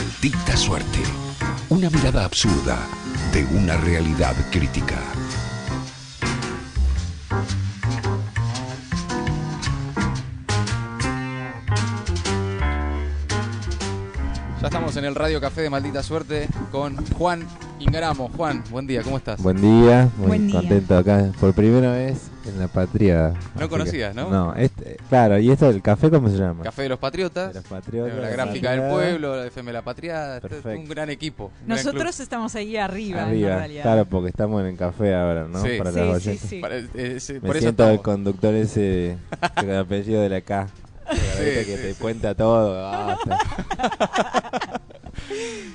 Maldita suerte. Una mirada absurda de una realidad crítica. Ya estamos en el Radio Café de Maldita Suerte con Juan Ingramo. Juan, buen día, ¿cómo estás? Buen día, muy Buen día. contento acá por primera vez en la patria. No conocías, que- ¿no? No, este, claro, y esto del café, ¿cómo se llama? Café de los Patriotas, De los Patriotas. la Gráfica del. Pueblo, la FM La Patriada, este es un gran equipo. un gran Nosotros estamos ahí arriba, en Arriba, realidad. claro, porque estamos en el café ahora, ¿no? Sí. Para Sí, club. Para- eh, sí, Me por eso siento el conductor ese con el apellido de la K. que sí, te sí. cuenta todo. Ah.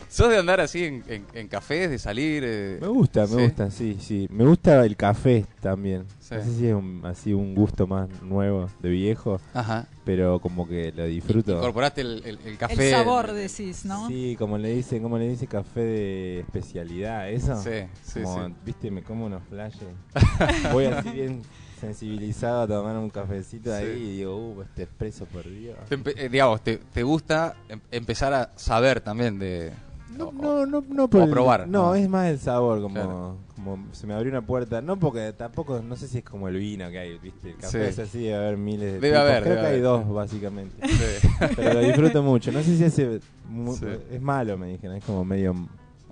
¿Sos de andar así en, en- en cafés, de salir? eh? Me gusta, me Sí. gusta, sí, sí. Me gusta el café también. Sí. No sé si es un- así un gusto más nuevo, de viejo, Ajá. pero como que lo disfruto. Incorporaste el, el- el café. El sabor, decís, ¿no? Sí, como le dice, como le dice café de especialidad, eso. Sí, sí, como, sí. viste, me como unos flashes. Voy así bien sensibilizado a tomar un cafecito Sí. ahí y digo, uh, este expreso por Dios. Te eh, digamos, te, te gusta em- empezar a saber también de... No, o- no, no, no por o el- probar, No, ¿no? es más el sabor, como, Claro. como se me abrió una puerta. No porque tampoco, no sé si es como el vino que hay, viste. El café Sí. es así, debe haber miles de Debe tipos. haber, Creo debe que hay dos, básicamente. Sí. Pero lo disfruto mucho. No sé si ese mu- es malo, me dijeron. Es como medio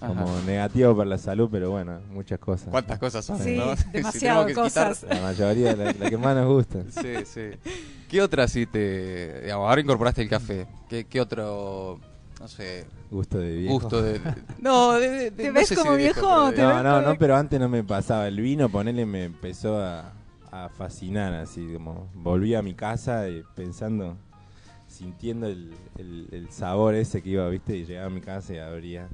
como Ajá. negativo para la salud, pero bueno, muchas cosas. ¿Cuántas cosas son? Sí, ¿no? Si demasiado quitar- cosas. La mayoría, la, la que más nos gusta. Sí, sí. ¿Qué otra sí te... Digamos, ahora incorporaste el café. ¿Qué, qué otro, no sé, Gusto de viejo. gusto de... no, de, de- ¿Te no ves sé si como de viejo? pero de- ¿Te No, no, no, pero antes no me pasaba. El vino, ponele, me empezó a, a fascinar, así como volví a mi casa y pensando, sintiendo el, el- el sabor ese que iba, viste, y llegaba a mi casa y abría.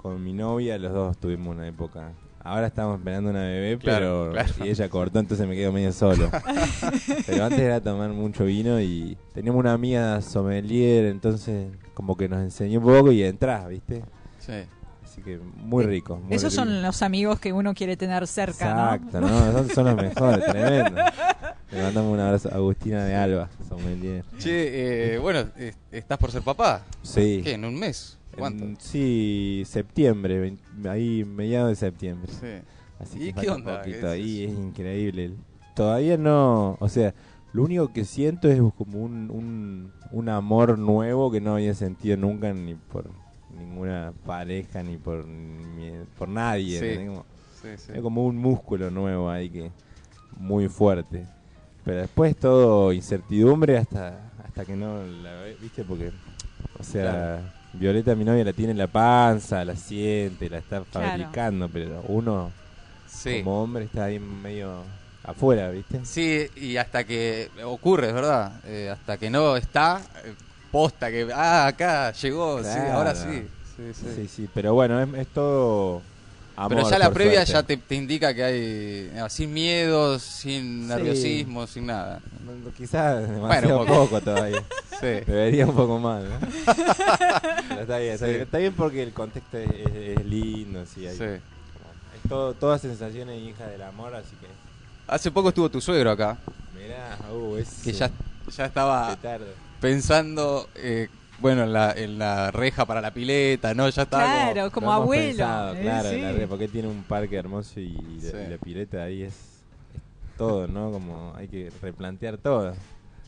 Con mi novia, los dos tuvimos una época. Ahora estamos esperando una bebé, Claro, pero claro. y ella cortó, entonces me quedo medio solo. pero antes era tomar mucho vino y teníamos una amiga sommelier, entonces como que nos enseñó un poco y entras, viste. Sí. Así que muy rico. muy Esos rico. son los amigos que uno quiere tener cerca, Exacto, ¿no? ¿no? Son, son los mejores, tremendo. Le mandamos un abrazo a Agustina de Alba, sommelier. Che, eh, bueno, eh, estás por ser papá. Sí. ¿Qué? ¿En un mes? ¿Cuánto? En- sí, septiembre, ahí mediados de septiembre. Sí. Así ¿Y que qué onda? poquito. ¿Qué es Ahí es increíble. Todavía no, o sea, lo único que siento es como un, un, un amor nuevo que no había sentido nunca ni por ninguna pareja ni por ni por nadie. Sí. Sí, sí. Es como un músculo nuevo ahí que muy fuerte. Pero después todo incertidumbre hasta hasta que no la viste porque o sea, Violeta mi novia la tiene en la panza, la siente, la está Claro. fabricando, pero uno Sí. como hombre está ahí medio afuera, ¿viste? Sí, y hasta que ocurre, es verdad. Eh, hasta que no está, eh, posta que, ah, acá llegó, sí, ahora sí. Sí, sí. Sí, sí, pero bueno, es, es todo amor. Pero ya la previa suerte. ya te, te indica que hay eh, sin miedos, sin Sí. nerviosismo, sin nada. Quizás demasiado un poco. poco todavía. Sí. Debería un poco más, ¿no? Pero está bien, está Sí. bien. Está bien porque el contexto es, es- es lindo, sí. Hay, Sí. Es todo, todas sensaciones hija del amor, así que... Hace poco estuvo tu suegro acá, Mirá, uh, es... que ya, ya estaba pensando, eh, bueno, en la, en la reja para la pileta, ¿no? Ya como- Claro, como abuelo. pensado, ¿eh? claro, Sí. la re- porque tiene un parque hermoso y, la- Sí. y la pileta ahí es, es todo, ¿no? Como hay que replantear todo.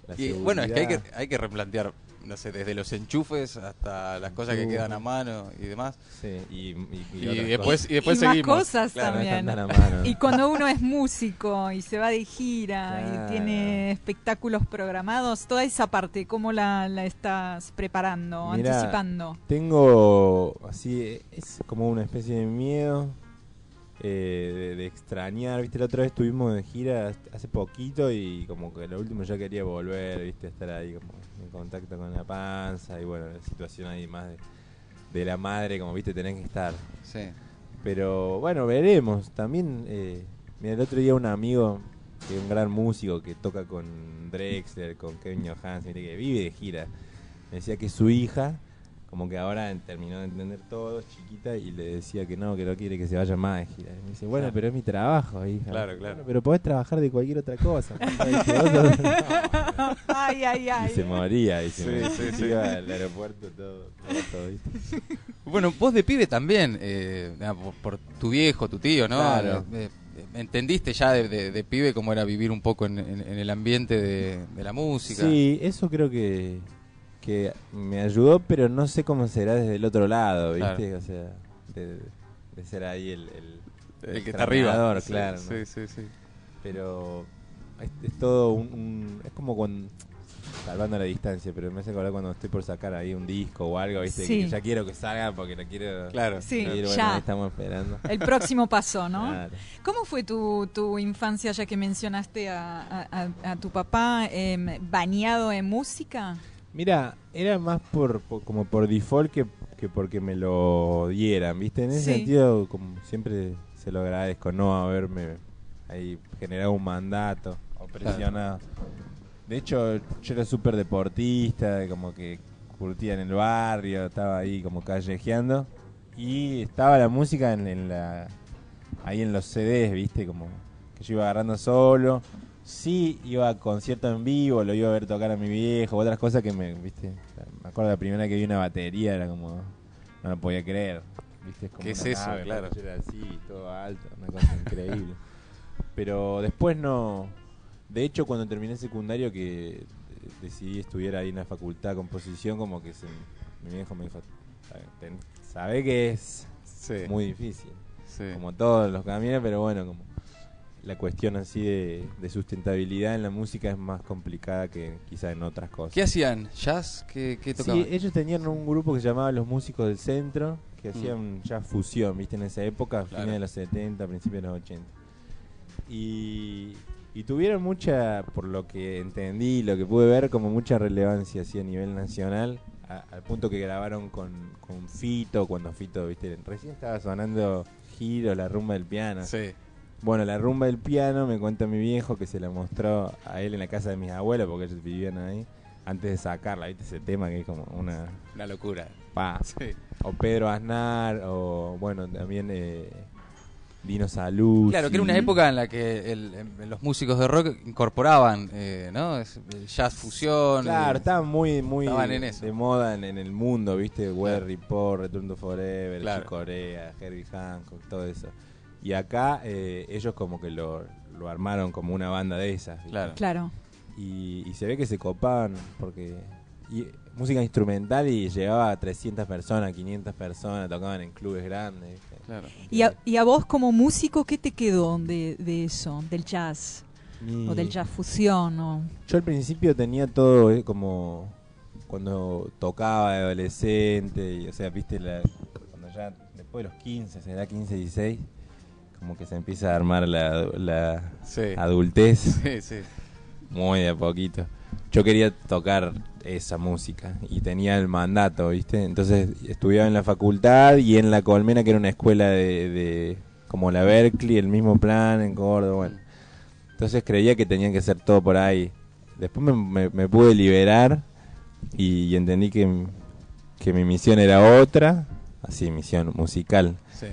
La Y bueno, es que hay que, hay que replantear, no sé, desde los enchufes hasta las cosas que quedan a mano y demás. Sí, y, y, y Y, después, y después y más seguimos. cosas Claro, también. mano. Y cuando uno es músico y se va de gira Claro. y tiene espectáculos programados, toda esa parte, ¿cómo la, la estás preparando, Mirá, anticipando? Tengo así, es como una especie de miedo eh, de, de extrañar, viste, la otra vez estuvimos de gira hace poquito y como que lo último ya quería volver, viste, estar ahí como en contacto con la panza y bueno, la situación ahí más de, de la madre, como viste, tenés que estar. Sí. Pero bueno, veremos. También, eh, mira, el otro día un amigo, que es un gran músico que toca con Drexler, con Kevin Johansen, que vive de gira, me decía que su hija como que ahora terminó de entender todo, es chiquita, y le decía que no, que no quiere que se vaya más de gira. Y me dice, bueno, Claro. pero es mi trabajo, hija. Claro, claro. "Bueno, pero podés trabajar de cualquier otra cosa. papá". Y dice, "Vos sos- Ay, ay, y ay. se moría, y se, Sí, me- sí, sí. iba al aeropuerto todo, roto, ¿viste? Bueno, vos de pibe también, eh, ah, por, por tu viejo, tu tío, ¿no? Claro. Eh, eh, entendiste ya de, de- de pibe cómo era vivir un poco en, en- en el ambiente de, de la música. Sí, eso creo que, que me ayudó, pero no sé cómo será desde el otro lado, ¿viste? Claro. O sea, de, de ser ahí el, el, El que está arriba. Sí, claro. ¿no? Sí, sí, sí. Pero es, es todo un, un- Es como cuando. Salvando la distancia, pero me hace acordar cuando estoy por sacar ahí un disco o algo, ¿viste? Sí. Que ya quiero que salga porque lo quiero. Claro. Sí, ir, bueno, ya. estamos esperando. El próximo paso, ¿no? Claro. ¿Cómo fue tu, tu infancia, ya que mencionaste a, a- a- a tu papá em, bañado en música? Mira, era más por, por- como por default que, que porque me lo dieran, ¿viste? En ese Sí. sentido, como siempre se lo agradezco, no haberme ahí generado un mandato o presionado. De hecho, yo era súper deportista, como que curtía en el barrio, estaba ahí como callejeando y estaba la música en, en la ahí en los CDs, ¿viste? Como que yo iba agarrando solo. Sí, iba a concierto en vivo, lo iba a ver tocar a mi viejo, otras cosas que me, ¿viste? Me acuerdo la primera que vi una batería, era como no lo podía creer, ¿viste? como ¿Qué es eso? nave, Claro. Yo era así, todo alto, una cosa increíble. Pero después no. De hecho, cuando terminé secundario, que eh, decidí estudiar ahí en la facultad de composición, como que se, mi viejo me dijo: "Ten- Sabe que es Sí. muy difícil, sí. como todos los caminos, pero bueno, como la cuestión así de, de sustentabilidad en la música es más complicada que quizá en otras cosas. ¿Qué hacían? ¿Jazz? ¿Qué, qué tocaban? Sí, ellos tenían un grupo que se llamaba Los Músicos del Centro, que Mm. hacían ya fusión, ¿viste? En esa época, Claro. fines de los 70, principios de los 80. Y, y tuvieron mucha, por lo que entendí, lo que pude ver, como mucha relevancia así a nivel nacional, a- al punto que grabaron con, con Fito, cuando Fito, ¿viste? Recién estaba sonando Giro, la rumba del piano. Sí. Bueno, la rumba del piano me cuenta mi viejo que se la mostró a él en la casa de mis abuelos, porque ellos vivían ahí, antes de sacarla, ¿viste? Ese tema que es como una... Una locura. Pa. Sí. O Pedro Aznar, o bueno, también eh, Dino Salud. Claro, que era una época en la que el- en- los músicos de rock incorporaban, eh, ¿no? El jazz fusión. Claro, eh, estaban muy, muy Estaban en eso. de moda en, en el mundo, ¿viste? Weather Report, Return to Forever, Claro. Corea, Herbie Hancock, todo eso. Y acá eh, ellos como que lo, lo armaron como una banda de esas. ¿viste? Claro. Claro. Y, y se ve que se copaban porque y, música instrumental y llegaba a 300 personas, 500 personas, tocaban en clubes grandes. ¿viste? Claro. ¿Y a, y a vos como músico qué te quedó de, de eso, del jazz? O del jazz fusión, o... Yo al principio tenía todo eh, como cuando tocaba de adolescente, y, o sea, viste, la, cuando ya después de los 15, será 15, 16, como que se empieza a armar la, la Sí. adultez. Sí, sí. muy de a poquito. Yo quería tocar esa música y tenía el mandato, ¿viste? Entonces estudiaba en la facultad y en la Colmena, que era una escuela de, de como la Berkeley, el mismo plan en Córdoba, bueno. Entonces creía que tenía que hacer todo por ahí. Después me, me- me pude liberar y, y entendí que, que mi misión era otra, así, misión musical. Sí.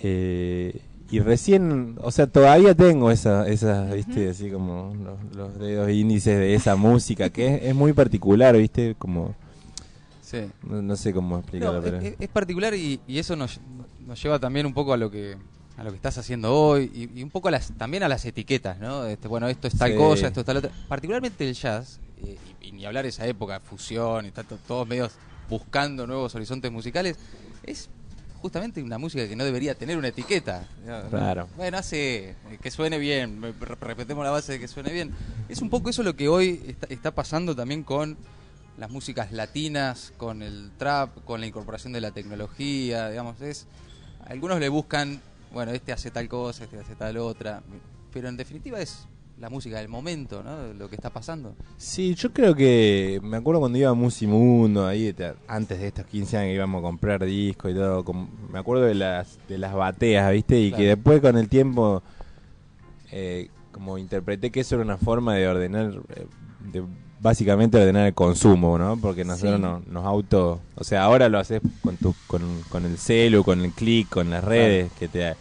Eh, y recién, o sea, todavía tengo esa, esa viste, así como los, los dedos índices de esa música, que es, es muy particular, viste, como, Sí. no, no sé cómo explicarlo, No, pero... es, es particular y, y eso nos, nos lleva también un poco a lo que a lo que estás haciendo hoy y, y un poco a las, también a las etiquetas, ¿no? Este, bueno, esto es tal Sí. cosa, esto es tal otra. Particularmente el jazz, eh, y, y ni hablar esa época, fusión y está to- todos medios buscando nuevos horizontes musicales, es justamente una música que no debería tener una etiqueta. Claro. Bueno, hace eh, que suene bien, repetemos la base de que suene bien. Es un poco eso lo que hoy está, está pasando también con las músicas latinas, con el trap, con la incorporación de la tecnología, digamos, es algunos le buscan, bueno, este hace tal cosa, este hace tal otra, pero en definitiva es la música del momento, ¿no? Lo que está pasando. Sí, yo creo que me acuerdo cuando iba a Musimundo, ahí te- antes de estos 15 años que íbamos a comprar discos y todo, me acuerdo de las de las bateas, ¿viste? Y Claro. que después con el tiempo eh, como interpreté que eso era una forma de ordenar, eh, de básicamente ordenar el consumo, ¿no? Porque nosotros Sí. no- nos auto... O sea, ahora lo haces con, tu, con, con el celu, con el clic, con las redes, que te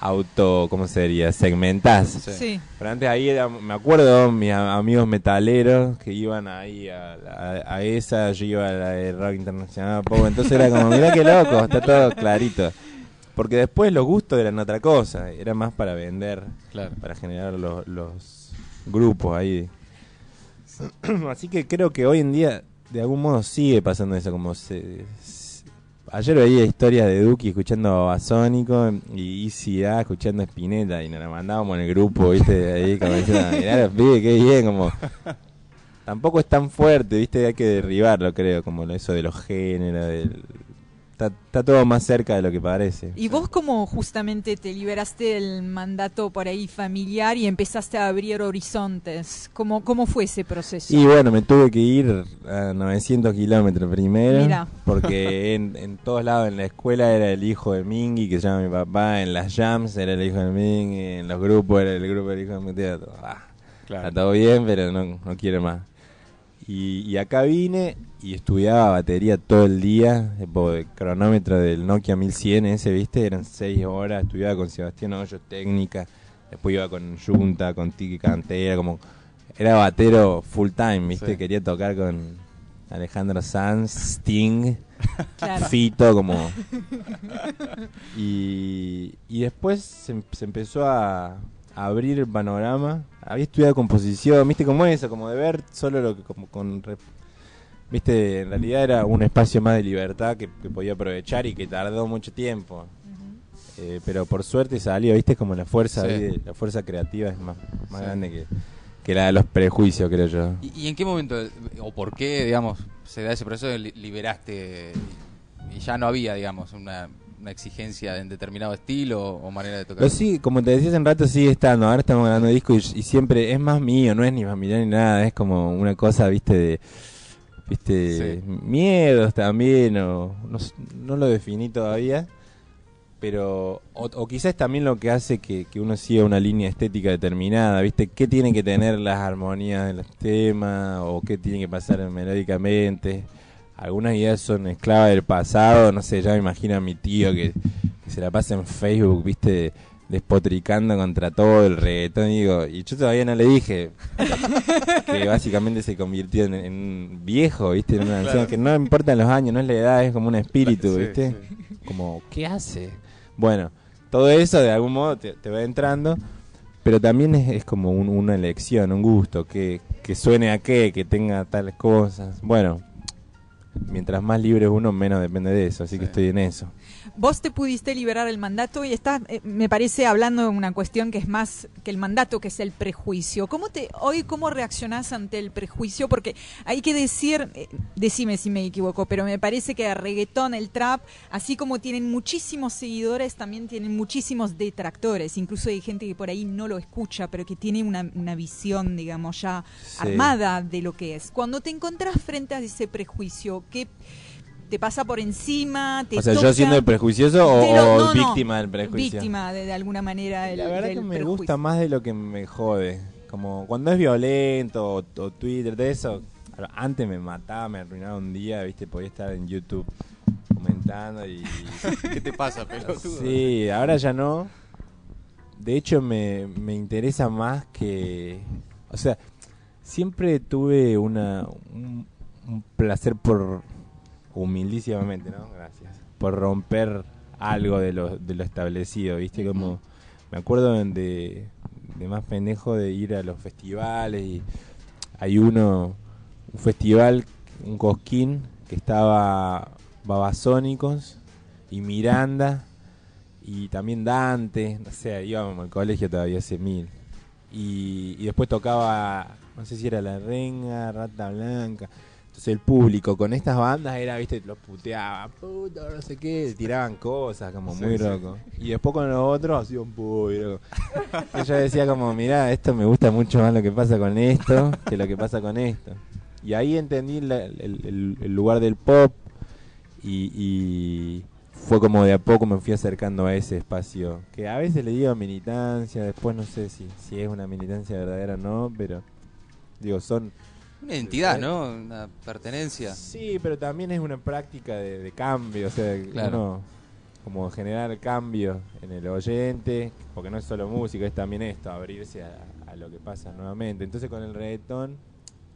auto, ¿cómo sería? Segmentás. Sí. Sí. Pero antes ahí era, me acuerdo, mis amigos metaleros que iban ahí a, a- a esa, yo iba a la de rock internacional, pop, entonces era como, mirá qué loco, está todo clarito. Porque después los gustos eran otra cosa, era más para vender, Claro. para generar los, los grupos ahí. Así que creo que hoy en día, de algún modo, sigue pasando eso, como se... Ayer veía historias de Duki escuchando a Babasónico y Easy A escuchando a Spinetta y nos la mandábamos en el grupo, ¿viste? Ahí como diciendo, mirá los pibes, qué bien, como... Tampoco es tan fuerte, ¿viste? Hay que derribarlo, creo, como eso de los géneros, del... Está, está todo más cerca de lo que parece. ¿Y vos cómo justamente te liberaste del mandato por ahí familiar y empezaste a abrir horizontes? ¿Cómo, cómo fue ese proceso? Y bueno, me tuve que ir a 900 kilómetros primero. Mira. Porque en, en todos lados, en la escuela era el hijo de Mingy, que se llama mi papá. En las jams era el hijo de Mingy. En los grupos era el grupo del hijo de mi tía. Ah, Está todo bien, pero no, no quiero más. Y, y acá vine y estudiaba batería todo el día. el cronómetro del Nokia 1100 ese, ¿viste? Eran 6 horas. Estudiaba con Sebastián Hoyos técnica. Después iba con Junta, con Tiki Cantera. Como, era batero full time, ¿viste? Sí. Quería tocar con Alejandro Sanz, Sting, Claro. Fito, como... Y, y después se, se empezó a abrir el panorama. Había estudiado composición, viste como eso, como de ver solo lo que como con viste, en realidad era un espacio más de libertad que, que podía aprovechar y que tardó mucho tiempo. Eh, pero por suerte salió, viste, como la fuerza, Sí. ahí de- la fuerza creativa es más, más Sí. grande que, que la de los prejuicios, creo yo. ¿Y, y en qué momento, o por qué, digamos, se da ese proceso de li- liberaste y ya no había, digamos, una, una exigencia en determinado estilo o manera de tocar? Pero sí, como te decía hace un rato, sigue estando. Ahora estamos grabando disco y, y siempre es más mío, no es ni familiar ni nada. Es como una cosa, viste, de. Viste, Sí. miedos también, o no, no lo definí todavía. Pero, o, o quizás también lo que hace que, que uno siga una línea estética determinada, ¿viste? ¿Qué tienen que tener las armonías de los temas? ¿O qué tiene que pasar melódicamente? Algunas ideas son esclavas del pasado, no sé, ya me imagino a mi tío que, que se la pasa en Facebook, ¿viste? Despotricando contra todo el reggaetón, y digo, y yo todavía no le dije que básicamente se convirtió en, en un viejo, ¿viste? En una anciano, que no importan los años, no es la edad, es como un espíritu, Sí, ¿viste? sí. Como, ¿qué hace? Bueno, todo eso de algún modo te, te va entrando, pero también es, es como un- una elección, un gusto, que, que suene a qué, que tenga tales cosas. Bueno, mientras más libre es uno, menos depende de eso, así que estoy en eso. Vos te pudiste liberar el mandato y estás, eh, me parece, hablando de una cuestión que es más que el mandato, que es el prejuicio. ¿Cómo te, hoy cómo reaccionás ante el prejuicio? Porque hay que decir, eh, decime si me equivoco, pero me parece que el reggaetón, el trap, así como tienen muchísimos seguidores, también tienen muchísimos detractores. Incluso hay gente que por ahí no lo escucha, pero que tiene una, una visión, digamos, ya Sí. armada de lo que es. Cuando te encontrás frente a ese prejuicio, ¿qué te pasa por encima? Te O sea, yo siendo el prejuicioso o, De lo- o no, no, víctima del prejuicio. Víctima de, de alguna manera del, La verdad del que me prejuicio. gusta más de lo que me jode. Como cuando es violento o, o Twitter, de eso. Antes me mataba, me arruinaba un día, viste, podía estar en YouTube comentando y... ¿Qué te pasa, pelotudo? Sí, ahora ya no. De hecho, me, me interesa más que... O sea, siempre tuve una un, un placer por... Humildísimamente, ¿no? Gracias. Por romper algo de lo, de lo establecido, ¿viste? Como... Me acuerdo de, de más pendejo de ir a los festivales y hay uno, un festival, un cosquín, que estaba Babasónicos y Miranda y también Dante, o sea, íbamos al colegio todavía hace mil. Y, y después tocaba, no sé si era La Renga, Rata Blanca. Entonces el público con estas bandas era, viste, los puteaba, puto, no sé qué, tiraban cosas como Sí, muy sí. loco. Y después con los otros hacía un. Y yo decía como, mirá, esto me gusta mucho más lo que pasa con esto que lo que pasa con esto. Y ahí entendí la- el, el- el lugar del pop y, y fue como de a poco me fui acercando a ese espacio. Que a veces le digo militancia, después no sé si, si es una militancia verdadera o no, pero digo, son Una identidad, ¿no? Una pertenencia. Sí, pero también es una práctica de, de cambio, o sea, Claro. uno como generar cambio en el oyente, porque no es solo música, es también esto, abrirse a, a lo que pasa nuevamente. Entonces con el reggaetón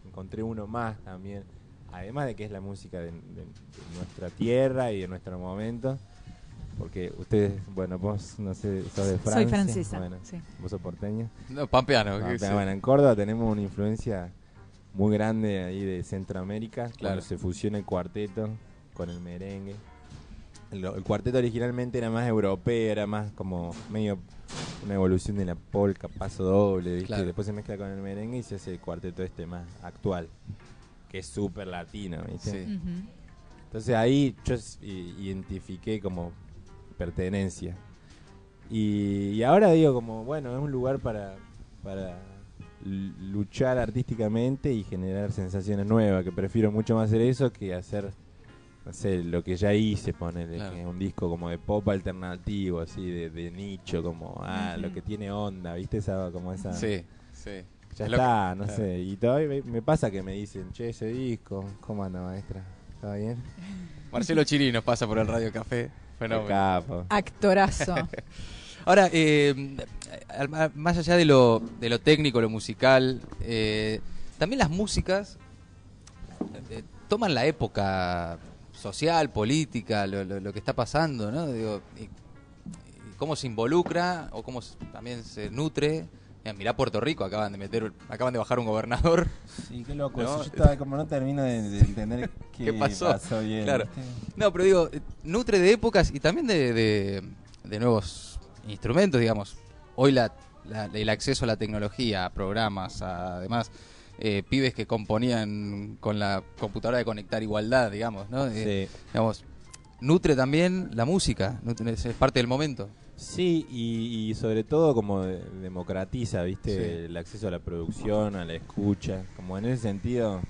encontré uno más también, además de que es la música de, de- de nuestra tierra y de nuestro momento, porque ustedes, bueno, vos no sé, sos de Francia. Soy francesa. Bueno, sí. vos sos porteña. No, pampeano. Ah, que pero sí. bueno, en Córdoba tenemos una influencia muy grande ahí de Centroamérica, Claro. cuando se fusiona el cuarteto con el merengue. El, el cuarteto originalmente era más europeo, era más como medio una evolución de la polka, paso doble, ¿viste? Claro. Después se mezcla con el merengue y se hace el cuarteto este más actual, que es súper latino, ¿viste? Sí. Entonces ahí yo identifiqué como pertenencia. Y, y ahora digo como, bueno, es un lugar para, para luchar artísticamente y generar sensaciones nuevas, que prefiero mucho más hacer eso que hacer, no sé, lo que ya hice, ponerle, Claro. un disco como de pop alternativo, así, de, de nicho, como, ah, lo que tiene onda, ¿viste? Esa, como esa... Sí, sí. Ya Es lo que- está, no claro. sé. Y todavía me, pasa que me dicen, che, ese disco, ¿cómo anda, maestra? ¿Está bien? Marcelo Chiri nos pasa por el Radio Café. Fenómeno. capo. Actorazo. Ahora, eh, más allá de lo, de lo técnico, lo musical, eh, también las músicas eh, toman la época social, política, lo, lo- lo que está pasando, ¿no? Digo, y- y cómo se involucra o cómo se- también se nutre. Mira, mirá Puerto Rico, acaban de meter, acaban de bajar un gobernador. Sí, qué loco. No. Yo estaba como no termino de, de entender qué, ¿Qué pasó? bien. Claro. ¿viste? No, pero digo, eh, nutre de épocas y también de, de- de nuevos instrumentos, digamos. Hoy la, la- el acceso a la tecnología, a programas, a además eh, pibes que componían con la computadora de conectar igualdad, digamos, ¿no? Eh, Sí, digamos, nutre también la música, nutre- es parte del momento. Sí, y, y sobre todo como de- democratiza, ¿viste? Sí. El acceso a la producción, a la escucha. Como en ese sentido,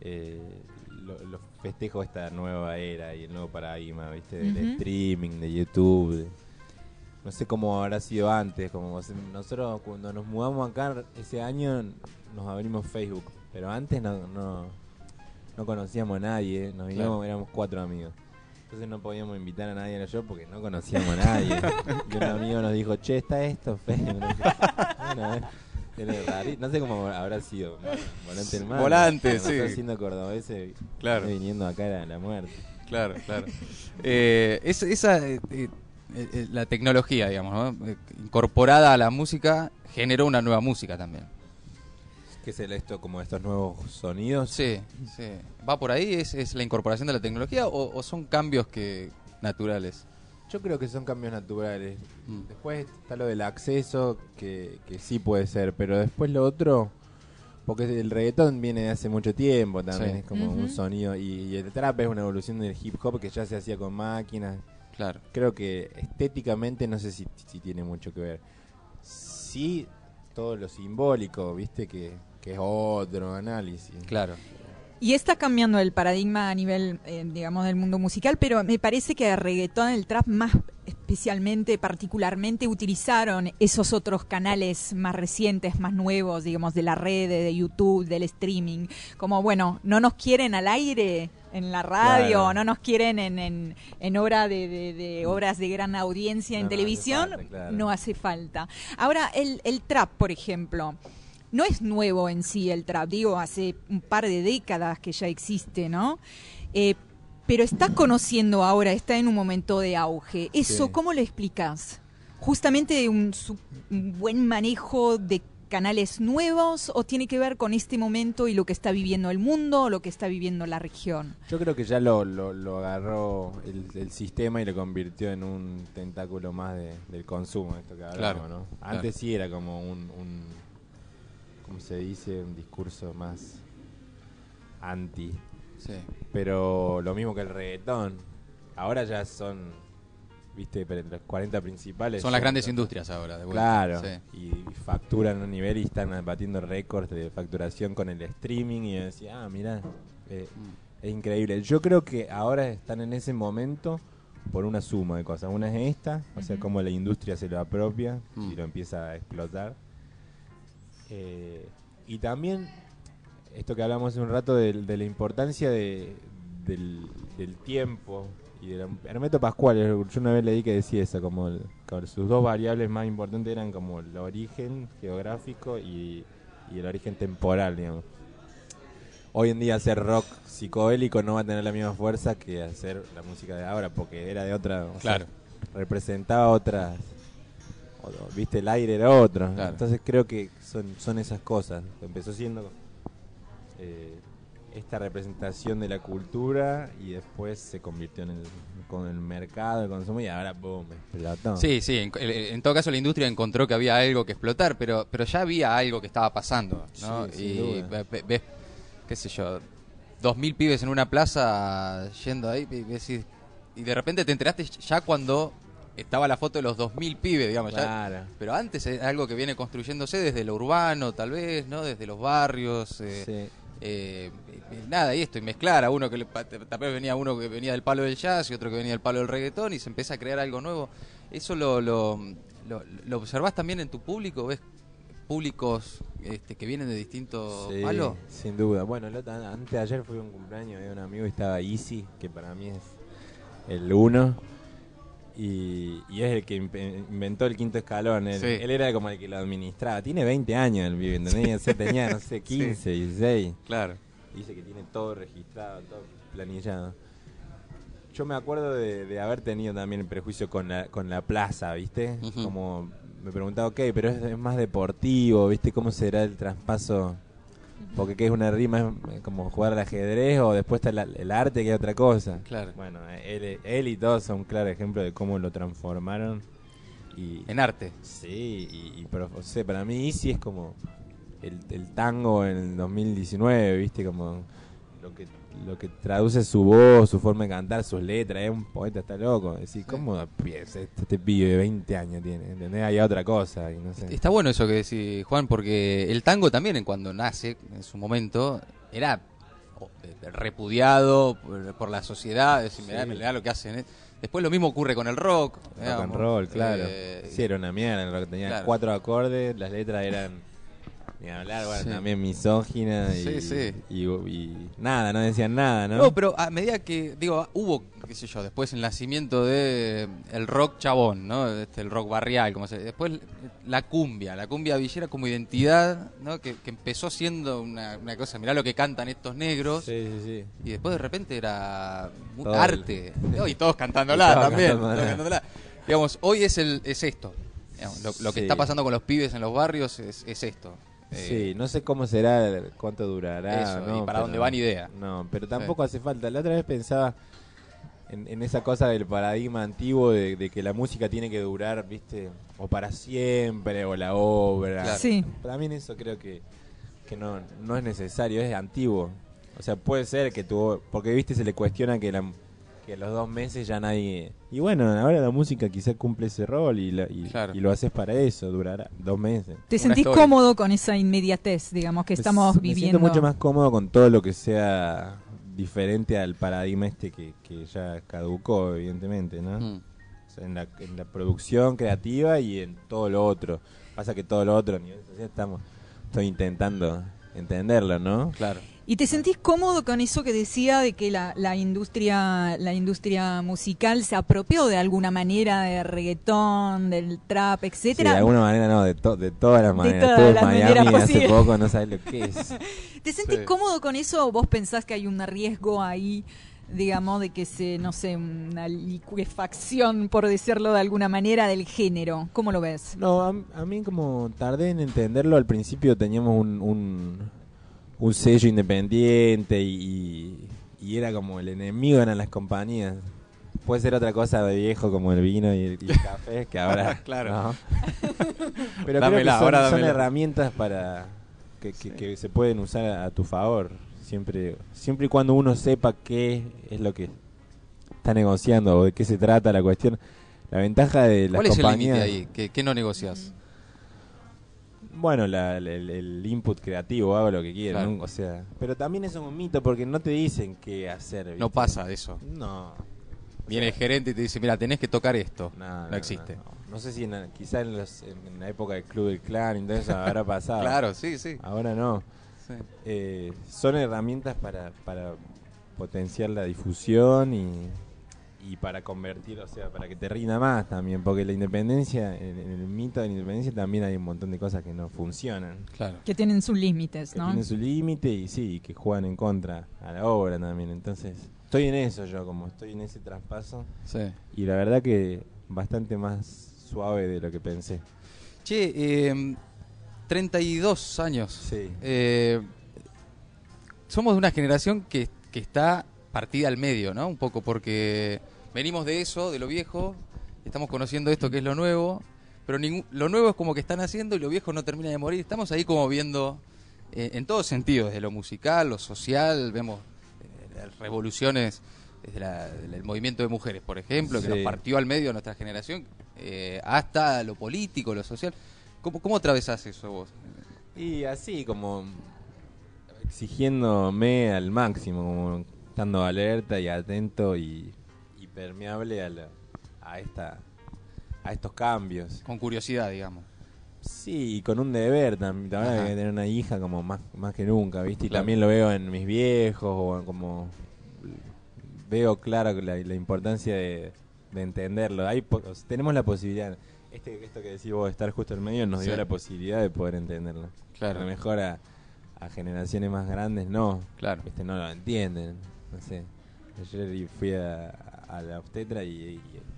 eh, lo, lo festejo esta nueva era y el nuevo paradigma, ¿viste? Del streaming, de YouTube. de- no sé cómo habrá sido antes. como Nosotros cuando nos mudamos acá ese año nos abrimos Facebook, pero antes no, no, no conocíamos a nadie. Nos vinimos, Claro. éramos cuatro amigos. Entonces no podíamos invitar a nadie a show porque no conocíamos a nadie. y un amigo nos dijo, che, está esto, fe. Bueno, eh, No sé cómo habrá sido. Volante el mar. Volante, sí. siendo cordobés, Claro. viniendo acá era la muerte. Claro, claro. Eh, es- esa, eh, eh, la tecnología, digamos, ¿no? Eh, incorporada a la música, generó una nueva música también. ¿Qué es el esto, como estos nuevos sonidos? Sí, sí. ¿Va por ahí? ¿Es, es la incorporación de la tecnología o, o son cambios que naturales? Yo creo que son cambios naturales. Mm. Después está lo del acceso, que, que sí puede ser, pero después lo otro, porque el reggaetón viene de hace mucho tiempo también, Sí. es como un sonido, y, y el trap es una evolución del hip hop que ya se hacía con máquinas. Claro. Creo que estéticamente no sé si, si tiene mucho que ver. Sí, todo lo simbólico, viste, que, que es otro análisis. Claro. Y está cambiando el paradigma a nivel, eh, digamos, del mundo musical, pero me parece que el reggaetón, el trap más especialmente, particularmente, utilizaron esos otros canales más recientes, más nuevos, digamos, de la red, de YouTube, del streaming. Como, bueno, no nos quieren al aire en la radio, Claro. no nos quieren en, en, en obra de, de- de obras de gran audiencia en No, no hace televisión, falta, claro. no hace falta. Ahora, el, el trap, por ejemplo, no es nuevo en sí el trap, digo, hace un par de décadas que ya existe, ¿no? Eh, pero está conociendo ahora, está en un momento de auge. ¿Eso Sí. cómo lo explicas? ¿Justamente un, su- un buen manejo de canales nuevos o tiene que ver con este momento y lo que está viviendo el mundo o lo que está viviendo la región? Yo creo que ya lo, lo, lo agarró el, el sistema y lo convirtió en un tentáculo más de- del consumo, esto que hablamos, Claro, ¿no? claro. Antes sí era como un, un, ¿cómo se dice? Un discurso más anti, Sí. pero lo mismo que el reggaetón. Ahora ya son, viste, pero los 40 principales. Son las grandes industrias ahora, de vuelta. Claro, Sí. y facturan a un nivel y están batiendo récords de facturación con el streaming y decía, ah, mira, Mm. es increíble. Yo creo que ahora están en ese momento por una suma de cosas. Una es esta, o sea, cómo la industria se lo apropia Mm. y lo empieza a explotar. Eh, y también esto que hablamos hace un rato de, la importancia de, del, del tiempo y de la- Hermeto Pascual, yo una vez leí que decía eso, como, el- como sus dos variables más importantes eran como el origen geográfico y, y el origen temporal, digamos. Hoy en día hacer rock psicodélico no va a tener la misma fuerza que hacer la música de ahora, porque era de otra... o sea, Claro. representaba otras... Viste, el aire era otro. Claro. Entonces creo que son, son esas cosas. Empezó siendo eh, esta representación de la cultura y después se convirtió en el, con el mercado, el consumo y ahora, boom, explotó. Sí, sí, en, en todo caso la industria encontró que había algo que explotar, pero, pero ya había algo que estaba pasando, ¿no? Sí, y ve- ves, qué sé yo, dos mil pibes en una plaza yendo ahí y, y de repente te enteraste ya cuando estaba la foto de los dos mil pibes, digamos, ya- Claro. pero antes es algo que viene construyéndose desde lo urbano, tal vez, ¿no? Desde los barrios. eh, Sí. eh, y nada, y esto, y mezclar a uno que le, tal vez venía uno que venía del palo del jazz y otro que venía del palo del reggaetón y se empieza a crear algo nuevo. Eso lo, lo, lo, lo observás también en tu público, ves públicos este, que vienen de distintos Sí, palos. sin duda. Bueno, el otro- antes de ayer fue un cumpleaños de un amigo y estaba Easy, que para mí es el uno. Y, y es el que inventó el quinto escalón. Él, Sí. él era como el que lo administraba. Tiene 20 años el pibe, ¿entendés? O sea, tenía, no sé, 15, 16. Claro. Dice que tiene todo registrado, todo planillado. Yo me acuerdo de, de haber tenido también el prejuicio con la, con la plaza, ¿viste? Como me preguntaba, ok, pero es, es más deportivo, ¿viste? ¿Cómo será el traspaso? Porque qué es una rima, es como jugar al ajedrez o después está la- el arte que es otra cosa. Claro. Bueno, él, él y todos son un claro ejemplo de cómo lo transformaron. Y, En arte. Sí, y, y pero, o sea, para mí Easy es como el, el tango en el 2019, ¿viste? Como lo que lo que traduce su voz, su forma de cantar, sus letras, es un poeta, está loco. Decís, ¿cómo piensa este, este pibe de 20 años tiene? ¿Entendés? Hay otra cosa y no sé. Está bueno eso que decís, Juan, porque el tango también, en cuando nace, en su momento, era eh, repudiado por, la sociedad, decir, mirá, Sí. mirá lo que hacen. eh. Después lo mismo ocurre con el rock. Rock digamos. and roll, claro. Eh, sí, era una mierda, el rock tenía claro. cuatro acordes, las letras eran ni hablar, bueno, Sí. también misóginas y, Sí, sí. Y, y nada, no decían nada, ¿no? No, pero a medida que, digo, hubo, qué sé yo, después el nacimiento de el rock chabón, ¿no? Este, el rock barrial, como se Después la cumbia, la cumbia villera como identidad, ¿no? Que, que empezó siendo una, una cosa, mirá lo que cantan estos negros. Sí, sí, sí. Y después de repente era Todo el- arte. ¿no? Y todos cantándola Y también. cantándola. todos cantándola. Digamos, hoy es el es esto. Digamos, lo, lo que está pasando con los pibes en los barrios es, es esto. Eh, Sí, no sé cómo será, cuánto durará. Eso, ¿no? y para dónde va ni idea. No, pero tampoco hace falta. La otra vez pensaba en, en esa cosa del paradigma antiguo de, de que la música tiene que durar, viste, o para siempre, o la obra. Claro. Sí. También eso creo que, que no, no es necesario, es antiguo. O sea, puede ser que tuvo, porque viste, se le cuestiona que, la, que a los dos meses ya nadie... Y bueno, ahora la música quizá cumple ese rol y, la- y, Claro. y lo haces para eso, durará dos meses. ¿Te Una sentís story. cómodo con esa inmediatez, digamos, que estamos s- Me viviendo? siento mucho más cómodo con todo lo que sea diferente al paradigma este que, que ya caducó, evidentemente, ¿no? mm. O sea, en, la, en la producción creativa y en todo lo otro. Pasa que todo lo otro a nivel social estamos estoy intentando entenderlo, ¿no? Claro. ¿Y te sentís cómodo con eso que decía de que la, la industria la industria musical se apropió de alguna manera de reggaetón, del trap, Sí, etcétera? de alguna manera no, de, to- de todas las maneras. todas Estuve en las maneras hace posibles. poco, no sabes lo que es. ¿Te sentís Sí. cómodo con eso o vos pensás que hay un riesgo ahí, digamos, de que se, no sé, una liquefacción, por decirlo de alguna manera, del género? ¿Cómo lo ves? No, a, a mí como tardé en entenderlo, al principio teníamos un, un, un sello independiente y, y era como el enemigo eran las compañías. Puede ser otra cosa de viejo como el vino y el, y el café, que ahora... Claro. ¿no? Pero Dámela, creo que son, ahora son dámela. herramientas para que, que- que se pueden usar a, tu favor. Siempre, siempre y cuando uno sepa qué es lo que está negociando o de qué se trata la cuestión. La ventaja de las ¿Cuál es el compañías... límite ahí? ¿Qué, qué no negocias? Bueno, la- la- el, el input creativo, hago lo que quiera, Claro. ¿no? o sea, pero también es un mito porque no te dicen qué hacer. ¿viste? No pasa eso. No. Viene el gerente y te dice, mira, tenés que tocar esto. No, No, existe. No, No sé si en quizá en, los- en- la época del Club del Clan, entonces habrá pasado. Claro, sí, sí. Ahora no. Sí. eh, son herramientas para, para potenciar la difusión y, y para convertir, o sea, para que te rinda más también, porque la independencia, en, en el mito de la independencia también hay un montón de cosas que no funcionan. Claro. Que tienen sus límites, que ¿no? tienen su límite y sí, que juegan en contra a la obra también. Entonces, estoy en eso yo, como estoy en ese traspaso. Sí. Y la verdad que bastante más suave de lo que pensé. Che, eh, 32 años. Sí. Eh, somos de una generación que, que está partida al medio, ¿no? Un poco porque venimos de eso, de lo viejo, estamos conociendo esto que es lo nuevo, pero ningún- lo nuevo es como que están haciendo y lo viejo no termina de morir. Estamos ahí como viendo eh, en todos sentidos, desde lo musical, lo social, vemos eh, revoluciones desde la- del movimiento de mujeres, por ejemplo, que nos partió al medio a nuestra generación, eh, hasta lo político, lo social. ¿Cómo, cómo atravesás eso vos? Y así como exigiéndome al máximo, como estando alerta y atento y permeable a, la- a esta a estos cambios. Con curiosidad, digamos. Sí, y con un deber también. Ahora Ajá. que tener una hija como más, más que nunca, ¿viste? Y Claro. también lo veo en mis viejos, o como veo claro la, la importancia de, de entenderlo. Hay, tenemos la posibilidad, este, esto que decís vos, estar justo en medio, nos dio Sí. la posibilidad de poder entenderlo. Claro. A lo mejor a, a generaciones más grandes no, Claro. ¿viste? no lo entienden. No sé. Ayer fui a, a la obstetra y,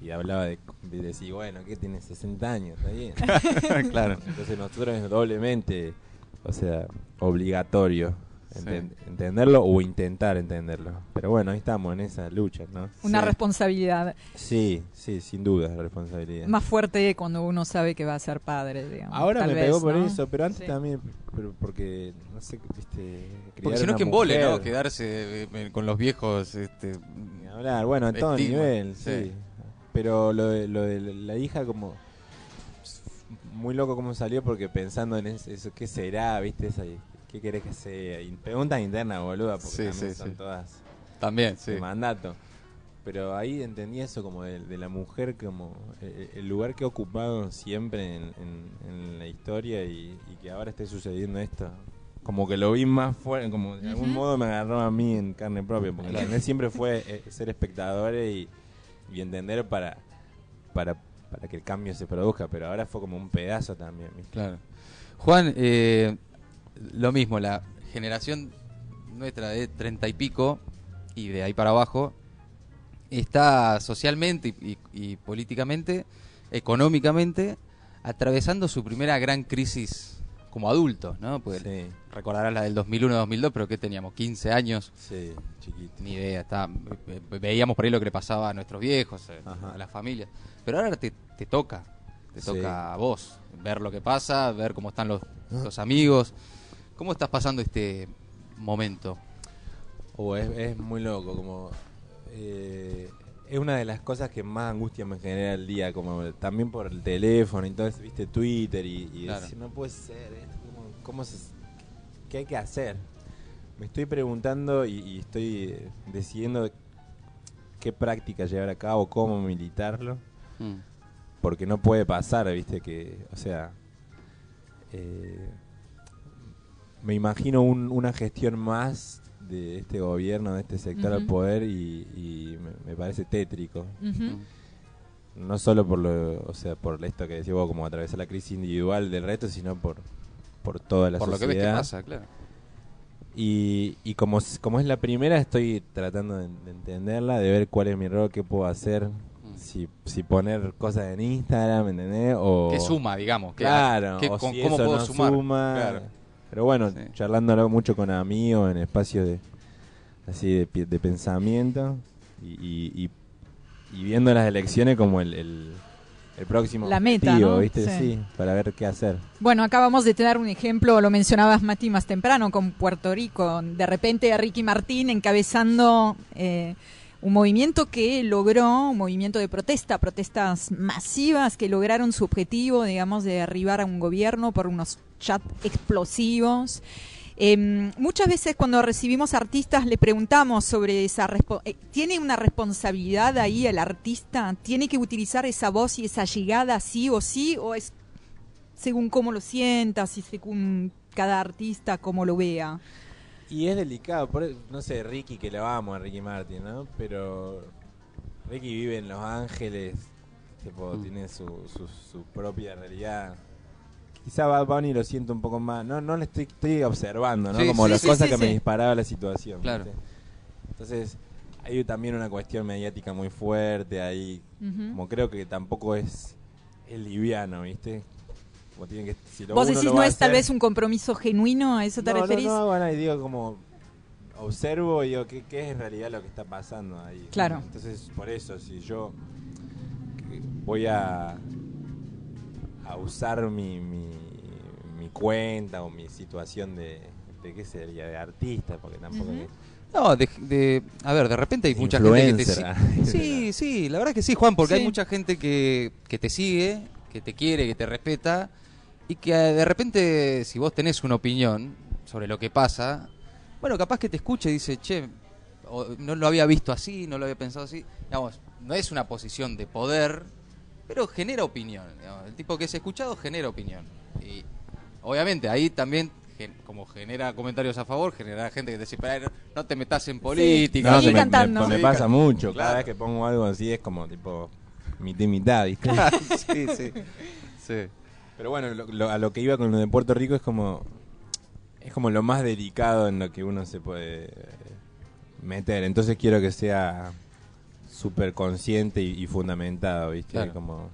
y- y hablaba de, de decir, bueno, que tiene 60 años, está bien. claro. Entonces nosotros es doblemente, o sea, obligatorio Sí. entenderlo o intentar entenderlo. Pero bueno, ahí estamos en esa lucha, ¿no? Una Sí. responsabilidad Sí, sí, sin duda la responsabilidad. más fuerte cuando uno sabe que va a ser padre, digamos. Ahora tal me vez, pegó por ¿no? eso, pero antes Sí. también, pero porque, no sé, viste... Porque si no es que embole, ¿no? Quedarse eh, con los viejos. Este, hablar, bueno, a todo nivel, sí. sí. Pero lo de, lo de la hija como... Muy loco cómo salió porque pensando en eso, eso, ¿qué será? ¿Viste? Esa, ¿Qué querés que sea? Y preguntas internas, boluda, porque Sí, también sí, son sí. todas también, sí. de mandato. Pero ahí entendí eso como de, de la mujer, como eh, el lugar que ha ocupado siempre en, en- en la historia y, y que ahora esté sucediendo esto. Como que lo vi más fuerte, como de algún modo me agarró a mí en carne propia, porque Claro. ¿entendés? siempre fue eh, ser espectadores y, y entender para, para, para que el cambio se produzca, pero ahora fue como un pedazo también. ¿viste? Claro. Juan, eh, lo mismo, la generación nuestra de treinta y pico y de ahí para abajo está socialmente y, y- y políticamente, económicamente, atravesando su primera gran crisis como adultos, ¿no? Pues Sí, recordarás la del 2001-2002, pero que teníamos 15 años, sí, chiquito. ni idea, está, ve- ve- veíamos por ahí lo que le pasaba a nuestros viejos, eh, Ajá. a las familias. Pero ahora te, te toca, te Sí. toca a vos, ver lo que pasa, ver cómo están los, los amigos. ¿Cómo estás pasando este momento? O es, es muy loco, como eh, es una de las cosas que más angustia me genera el día, como también por el teléfono eso, viste Twitter y, y Claro. decir, no puede ser, esto, ¿cómo, cómo se, ¿qué hay que hacer? Me estoy preguntando y, y estoy eh, decidiendo qué práctica llevar a cabo, cómo militarlo, Mm. porque no puede pasar, viste que, o sea, eh, me imagino un- una gestión más de este gobierno, de este sector al poder y, y me, me parece tétrico. No solo por lo, o sea, por esto que decís vos, como atravesar la crisis individual del resto, sino por, por toda la Por lo que ves que pasa, claro. Y, y como, como es la primera, estoy tratando de, de entenderla, de ver cuál es mi rol, qué puedo hacer, Mm. si, si poner cosas en Instagram, ¿entendés? O, ¿Qué suma, digamos? ¿Qué- Claro, qué- o con- si ¿Cómo eso puedo no sumar? suma. Claro. Pero bueno, Sí. charlándolo mucho con amigos en espacios de así de, de pensamiento y, y, y- y viendo las elecciones como el, el, el próximo La meta, objetivo, ¿no? ¿viste? Sí. Sí. para ver qué hacer. Bueno, acabamos de tener un ejemplo, lo mencionabas Mati más temprano, con Puerto Rico. De repente a Ricky Martín encabezando eh, un movimiento que logró, un movimiento de protesta, protestas masivas que lograron su objetivo, digamos, de arribar a un gobierno por unos chats explosivos. Eh, muchas veces cuando recibimos artistas le preguntamos sobre esa eh, ¿Tiene una responsabilidad ahí el artista? ¿Tiene que utilizar esa voz y esa llegada sí o sí? ¿O es según cómo lo sientas y según cada artista como lo vea. Y es delicado, por, e- no sé, Ricky, que lo amo a Ricky Martin, ¿no? Pero Ricky vive en Los Ángeles, tipo, Mm. tiene su, su, su propia realidad. Quizá Bad Bunny lo siento un poco más, no, no le estoy, estoy observando, ¿no? Sí, Como sí, las sí, cosas sí, que me disparaba la situación. Claro. ¿viste? Entonces, hay también una cuestión mediática muy fuerte ahí, como creo que tampoco es, es liviano, ¿viste? Como tiene que, si lo ¿Vos decís lo no es tal vez un compromiso genuino? ¿A eso te no, referís? No, no, bueno, y digo como observo y digo qué, qué es en realidad lo que está pasando ahí. Claro. Entonces, por eso, si yo que voy a, a usar mi, mi, mi cuenta o mi situación de, de qué sería, de artista, porque tampoco... Es- No, de, de- a ver, de repente hay mucha gente que te sigue. Sí, sí, la verdad que sí, Juan, porque Sí. hay mucha gente que, que te sigue, que te quiere, que te respeta, y que eh, de repente, si vos tenés una opinión sobre lo que pasa, bueno, capaz que te escuche y dice, che, o no lo había visto así, no lo había pensado así. Digamos, no es una posición de poder, pero genera opinión. digamos. El tipo que es escuchado genera opinión. Y obviamente ahí también, gen- como genera comentarios a favor, genera gente que te dice, "Pero, no te metas en política. No, Seguí que me, cantando. me- me Sí, pasa mucho. Claro. Cada vez que pongo algo así es como tipo mitad y mitad, ¿viste? sí, sí. Sí. Pero bueno, lo- lo- a lo que iba con lo de Puerto Rico es como es como lo más delicado en lo que uno se puede meter. Entonces quiero que sea súper consciente y, y fundamentado, ¿viste? Claro. Como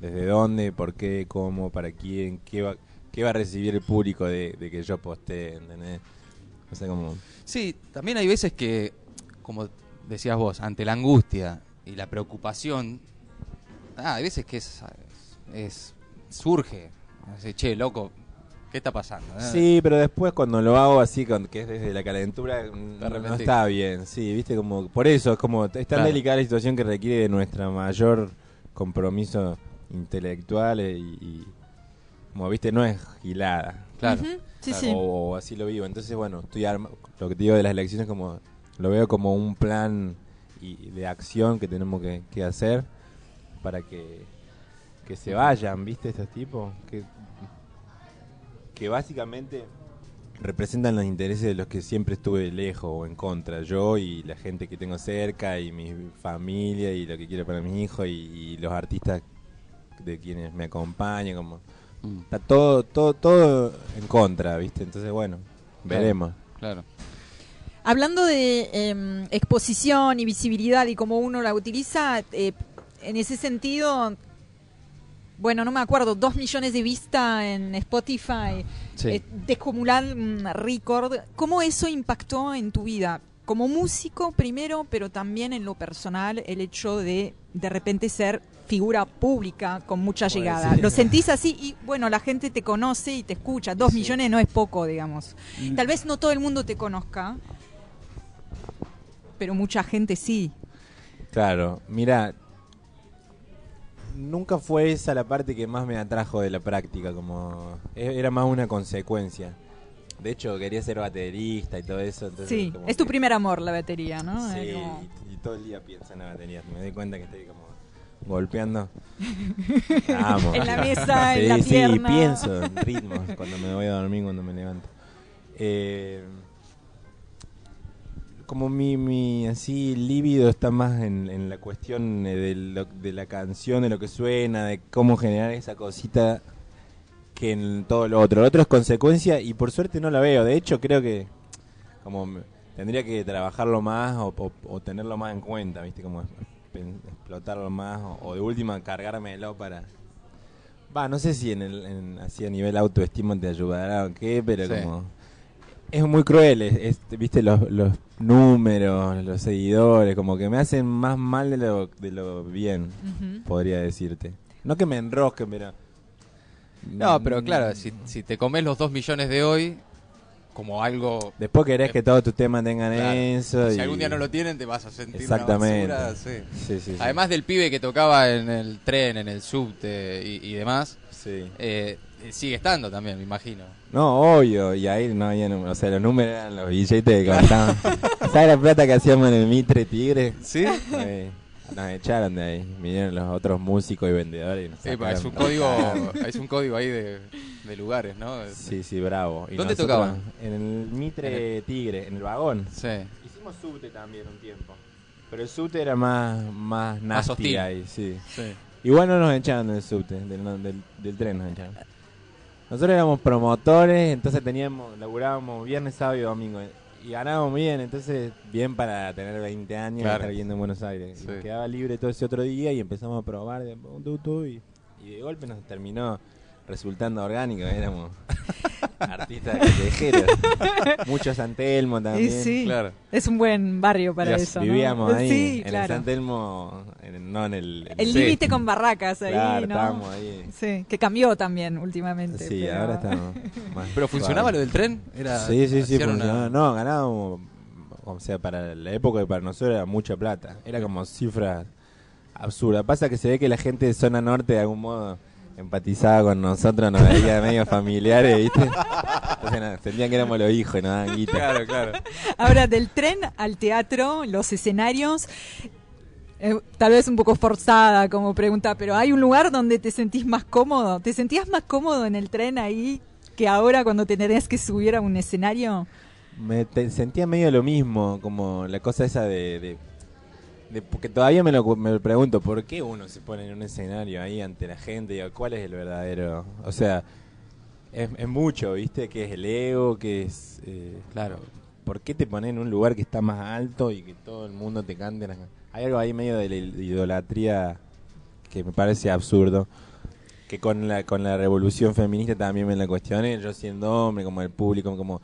desde dónde, por qué, cómo, para quién, qué va, qué va a recibir el público de, de que yo postee, ¿entendés? O sea, como... Sí, también hay veces que, como decías vos, ante la angustia y la preocupación, ah, hay veces que es, es surge, Así, che, loco, ¿qué está pasando? eh?". Sí, pero después cuando lo hago así, con, que es desde la calentura, no, no está bien, sí, viste, como por eso es como, es tan Claro. delicada la situación que requiere de nuestra mayor compromiso intelectual e- y, y como viste, no es gilada, Claro. Ujú, Sí, claro. sí. o, o así lo vivo, entonces bueno, estoy arma- lo que te digo de las elecciones como, lo veo como un plan y, de acción que tenemos que, que hacer para que, que se vayan, viste, estos tipos, que que básicamente representan los intereses de los que siempre estuve lejos o en contra. Yo y la gente que tengo cerca y mi familia y lo que quiero para mis hijos y, y los artistas de quienes me acompañan. Como Mm, está todo, todo, todo en contra, ¿viste? Entonces, bueno, Claro. veremos. claro. Hablando de em, exposición y visibilidad y cómo uno la utiliza, eh, en ese sentido, bueno, no me acuerdo, dos millones de vistas en Spotify, Sí. eh, descomunal mm, record. ¿Cómo eso impactó en tu vida? Como músico primero, pero también en lo personal, el hecho de de repente ser figura pública con mucha Puede llegada. Lo sentís así y bueno, la gente te conoce y te escucha. Dos Sí. millones no es poco, digamos. Tal vez no todo el mundo te conozca, pero mucha gente sí. Claro, mira, nunca fue esa la parte que más me atrajo de la práctica, como e- era más una consecuencia. De hecho, quería ser baterista y todo eso. Entonces Sí, como es tu que- primer amor la batería, ¿no? Sí, como- y, y todo el día pienso en la batería. Me doy cuenta que estoy como golpeando. Vamos. En la mesa, en sí, la sí, pierna. pienso en ritmos cuando me voy a dormir, cuando me levanto. Eh, como mi, mi así líbido está más en, en la cuestión eh, de, lo- de la canción, de lo que suena, de cómo generar esa cosita que en todo lo otro. Lo otro es consecuencia y por suerte no la veo. De hecho, creo que como tendría que trabajarlo más o, o- o tenerlo más en cuenta, ¿viste? Como explotarlo más o, o de última cargármelo para... Va, no sé si en el, en- así a nivel autoestima te ayudará o qué, pero Sí. como... Es muy cruel, es, es- viste, los, los números, los seguidores, como que me hacen más mal de lo, de lo bien, podría decirte. No que me enrosquen, pero... No, pero claro, si, si te comes los dos millones de hoy como algo... Después querés que todos tus temas tengan Claro. eso. Si y- algún día no lo tienen, te vas a sentir Exactamente. una basura, sí. Sí, sí, sí. Además del pibe que tocaba en el tren, en el subte y, y demás, Sí. eh, sigue estando también, me imagino. No, obvio, y ahí no había números, o sea, los números eran los billetes que cantaban. ¿Sabes la plata que hacíamos en el Mitre Tigre? ¿Sí? Eh, Nos echaron de ahí. Vinieron los otros músicos y vendedores. y Epa, es un código, es un código ahí de, de lugares, ¿no? Sí, sí, bravo. Y ¿Dónde tocaban? En el Mitre Tigre, en el vagón. Sí. Hicimos subte también un tiempo. Pero el subte era más, más nasty hostil. ahí, sí. sí. Igual no nos echaron del subte, del, no, del, del tren nos echaron. Nosotros éramos promotores, entonces teníamos, laburábamos viernes, sábado y domingo. Y ganábamos bien, entonces bien para tener 20 años y estar viviendo en Buenos Aires. Sí. Nos quedaba libre todo ese otro día y empezamos a probar de, y, y de golpe nos terminó resultando orgánico, éramos artistas callejeros. Mucho San Telmo Y también. sí, Claro. es un buen barrio para eso. ¿no? Vivíamos ahí, Sí, en el. San Telmo, en- no en el... en El límite con barracas ahí, Claro, ¿no? estábamos ahí. Sí, que cambió también últimamente. Sí, pero- ahora estamos más ¿Pero funcionaba lo del tren? Era, Sí, sí, sí, una- funcionaba. No, ganábamos, o sea, para la época que para nosotros era mucha plata. Era como cifras absurdas. Pasa que se ve que la gente de zona norte de algún modo empatizaba con nosotros, nos veía medio familiares, ¿viste? Entonces sentían que éramos los hijos y nos daban guita. Claro, claro. Ahora, del tren al teatro, los escenarios, eh, tal vez un poco forzada como pregunta, pero ¿hay un lugar donde te sentís más cómodo? ¿Te sentías más cómodo en el tren ahí que ahora cuando te tenías que subir a un escenario? Me te- sentía medio lo mismo, como la cosa esa de... de- de- porque todavía me lo, me lo pregunto, ¿por qué uno se pone en un escenario ahí ante la gente? Digo, ¿Cuál es el verdadero? O sea, es, es mucho, ¿viste? Que es el ego, que es... eh, Claro. ¿Por qué te pones en un lugar que está más alto y que todo el mundo te cante? las- Hay algo ahí medio de la idolatría que me parece absurdo. Que con la, con la revolución feminista también me la cuestioné. Yo siendo hombre, como el público, como...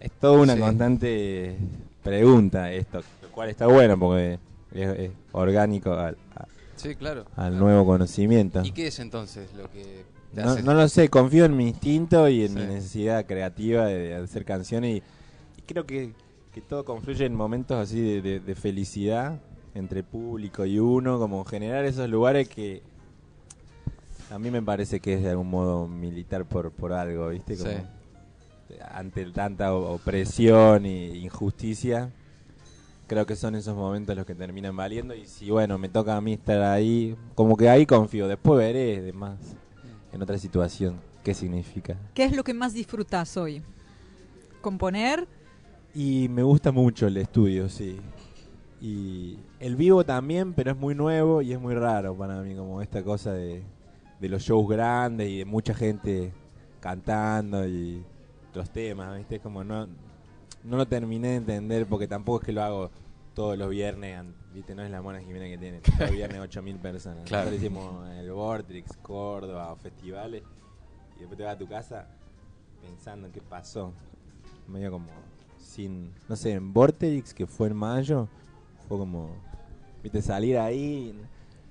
Es toda una Sí. constante pregunta esto. Cual está bueno porque es, es orgánico al, a- Sí, claro. al nuevo conocimiento. ¿Y qué es entonces lo que te No, hace? no lo sé, confío en mi instinto y en Sí. mi necesidad creativa de, hacer canciones y, y creo que, que todo confluye en momentos así de, de- de felicidad entre público y uno, como generar esos lugares que a mí me parece que es de algún modo militar por, por algo, ¿viste? Como Sí. Ante tanta opresión e injusticia, creo que son esos momentos los que terminan valiendo y si bueno, me toca a mí estar ahí, como que ahí confío, después veré de más en otra situación qué significa. ¿Qué es lo que más disfrutás hoy? ¿Componer? Y me gusta mucho el estudio, sí. Y el vivo también, pero es muy nuevo y es muy raro para mí, como esta cosa de, de los shows grandes y de mucha gente cantando y los temas, ¿viste? Como no, no lo terminé de entender porque tampoco es que lo hago todos los viernes, ¿viste? No es la Mona Jimena que tiene todos los viernes 8.000 personas. Claro. Nosotros hicimos el Vortrix, Córdoba, o festivales y después te vas a tu casa pensando en qué pasó. Medio como sin, no sé, en Vortex, que fue en mayo, fue como, viste, salir ahí.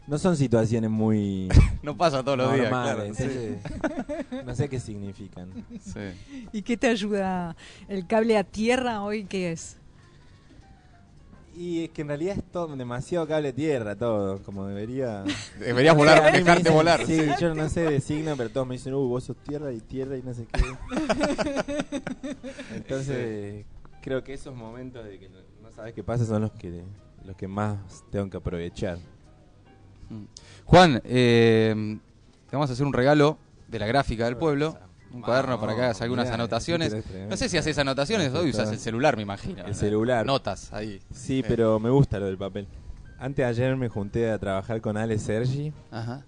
No son situaciones muy No pasa todos los días, claro. normales, entonces, no sé qué significan. Sí. ¿Y qué te ayuda el cable a tierra hoy? ¿Qué es? Y es que en realidad es todo demasiado cable tierra, todo, como debería. Deberías volar, me dejarte dicen- volar. Sí, yo no sé de signo, pero todos me dicen, uh, vos sos tierra y tierra y no sé qué. Entonces, creo que esos momentos de que no no sabes qué pasa son los que los que más tengo que aprovechar. Mm. Juan, eh, te vamos a hacer un regalo de la gráfica del pueblo. Un cuaderno para que hagas algunas Mirá, anotaciones. esto es tremendo. No sé si haces anotaciones, hoy usas el celular, me imagino. El celular. Notas ahí. Sí, Eh, pero me gusta lo del papel. Antes de ayer me junté a trabajar con Ale Sergi Ajá.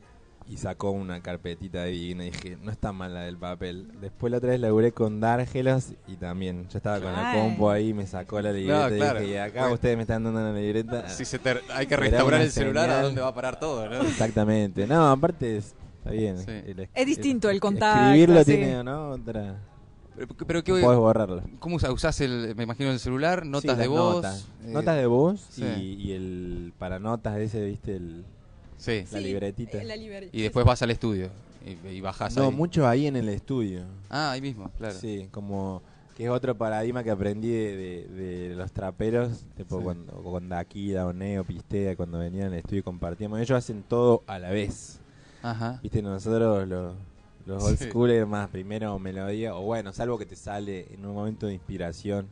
Y sacó una carpetita divina y dije, no está mal la del papel. Después la otra vez laburé con Dárgelos y también, ya estaba con la Ay. compu ahí, me sacó la libreta No, y claro. dije, y acá Bueno. ustedes me están dando una libreta. Si se te- hay que restaurar el celular, ¿a dónde va a parar todo? ¿no? Exactamente. No, aparte es- está bien. Sí. El- Es distinto el contacto, Escribirlo sí. tiene, ¿no? Otra... Pero, pero ¿qué, Puedes borrarlo. ¿cómo usas? ¿Usás el, me imagino el celular? ¿Notas Sí, de voz? Notas, eh, Notas de voz sí. y, y el para notas ese, ¿viste? El, Sí. La libretita. la. Y después vas al estudio y, y bajás no, ahí. mucho ahí en el estudio. Ah, ahí mismo, claro. Sí, como que es otro paradigma que aprendí de, de- de los traperos, tipo Sí. cuando con Daquida o Neo, Pistea, cuando venían al estudio y compartíamos. Ellos hacen todo a la vez. Ajá. Viste, nosotros los, los old Sí. school es más primero melodía, o bueno, salvo que te sale en un momento de inspiración.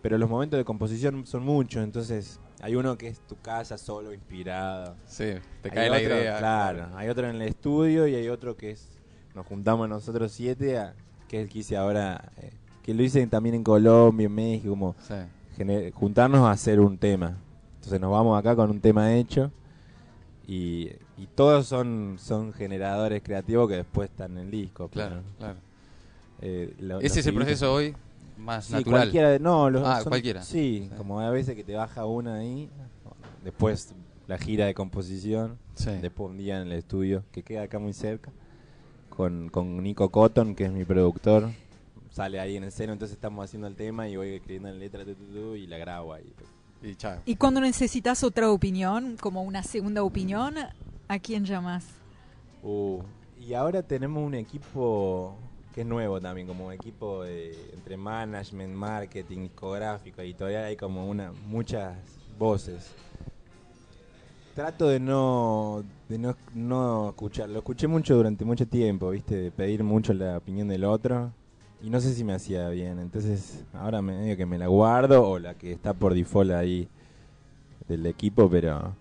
Pero los momentos de composición son muchos, entonces hay uno que es tu casa solo inspirado. Sí, te Hay cae la otro- idea. Claro, hay otro en el estudio y hay otro que es. Nos juntamos nosotros siete, a- que es el que hice ahora. eh, que lo hice también en Colombia, en México, como Sí. gener- juntarnos a hacer un tema. Entonces nos vamos acá con un tema hecho y, y todos son, son generadores creativos que después están en el disco. Claro, pero, claro. eh, lo- Ese es el proceso hoy más Sí, natural. cualquiera de- no, los- Ah, son- cualquiera. Sí, Sí. como a veces que te baja una ahí, después la gira de composición, Sí. después un día en el estudio que queda acá muy cerca con, con Nico Cotton, que es mi productor. Sale ahí en el seno, entonces estamos haciendo el tema y voy escribiendo la letra tu, tu, tu, y la grabo ahí. Y chao. Y cuando necesitas otra opinión, como una segunda opinión, ¿a quién llamas? Uh, y ahora tenemos un equipo que es nuevo también, como equipo de, entre management, marketing, discográfico, editorial, hay como una muchas voces. Trato de no de no, no escuchar, lo escuché mucho durante mucho tiempo, ¿viste? De pedir mucho la opinión del otro y no sé si me hacía bien, entonces ahora medio que me la guardo o la que está por default ahí del equipo, pero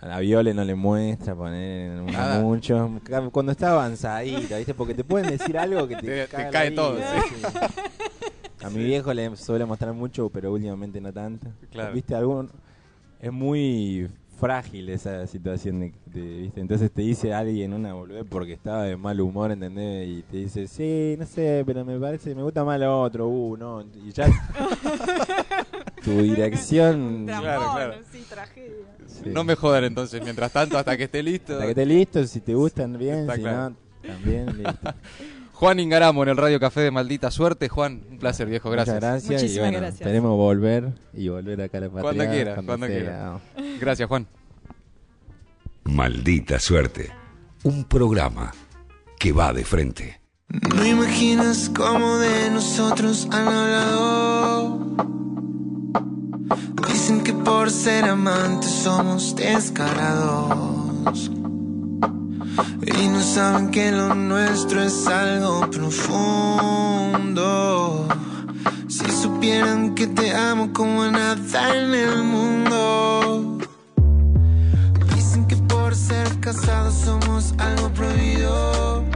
a la Viole no le muestra poner una mucho. Cuando está avanzadita, ¿viste? Porque te pueden decir algo que te, cae todo, sí. A mi viejo le suele mostrar mucho, pero últimamente no tanto. Claro. ¿Viste? Algún, es muy frágil esa situación de, de- ¿viste? Entonces te dice alguien una boludez porque estaba de mal humor, ¿entendés? Y te dice, sí, no sé, pero me parece, me gusta más lo otro, uh, no. Y ya tu dirección... Claro, claro. sí, tragedia. sí. No me jodan entonces, mientras tanto, hasta que esté listo. Hasta que esté listo, si te gustan bien, Está si claro. no, también listo. Juan Ingaramo en el Radio Café de Maldita Suerte. Juan, un placer, viejo, gracias. Muchas gracias. Muchísimas y bueno, gracias. Esperemos volver y volver acá a la patria. Cuando quiera, cuando sea. quiera. Gracias, Juan. Maldita suerte. Un programa que va de frente. No imaginas cómo de nosotros han hablado. Dicen que por ser amantes somos descarados. Y no saben que lo nuestro es algo profundo. Si supieran que te amo como nada en el mundo. Dicen que por ser casados somos algo prohibido.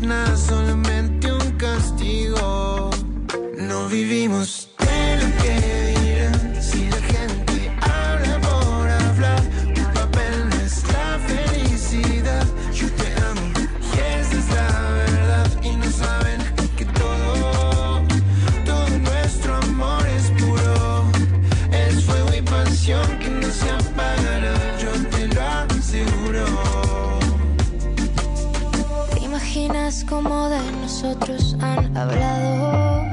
Merecemos nada, solamente un castigo. No vivimos nosotros han hablado?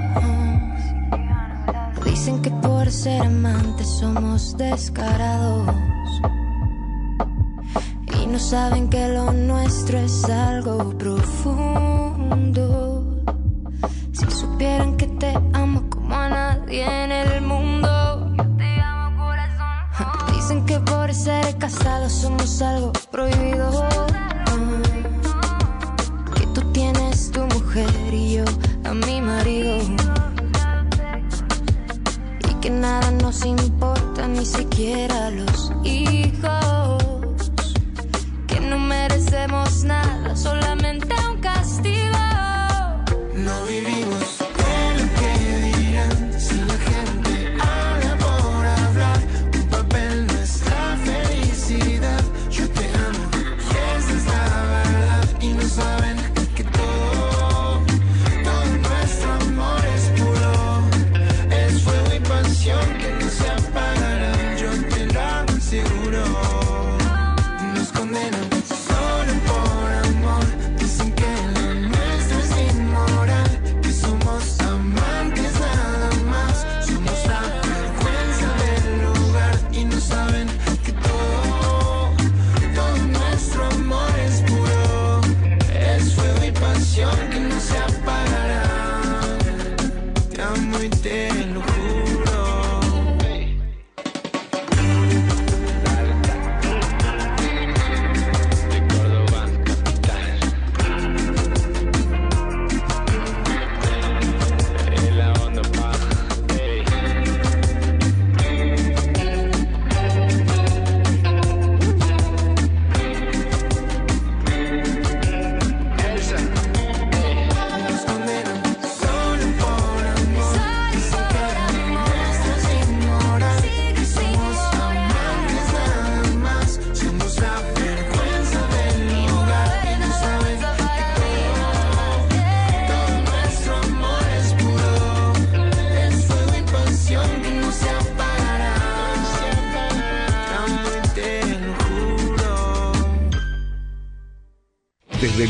Dicen que por ser amantes somos descarados. Y no saben que lo nuestro es algo profundo. Que nada nos importa, ni siquiera los hijos. Que no merecemos nada, solamente un castigo. No vivimos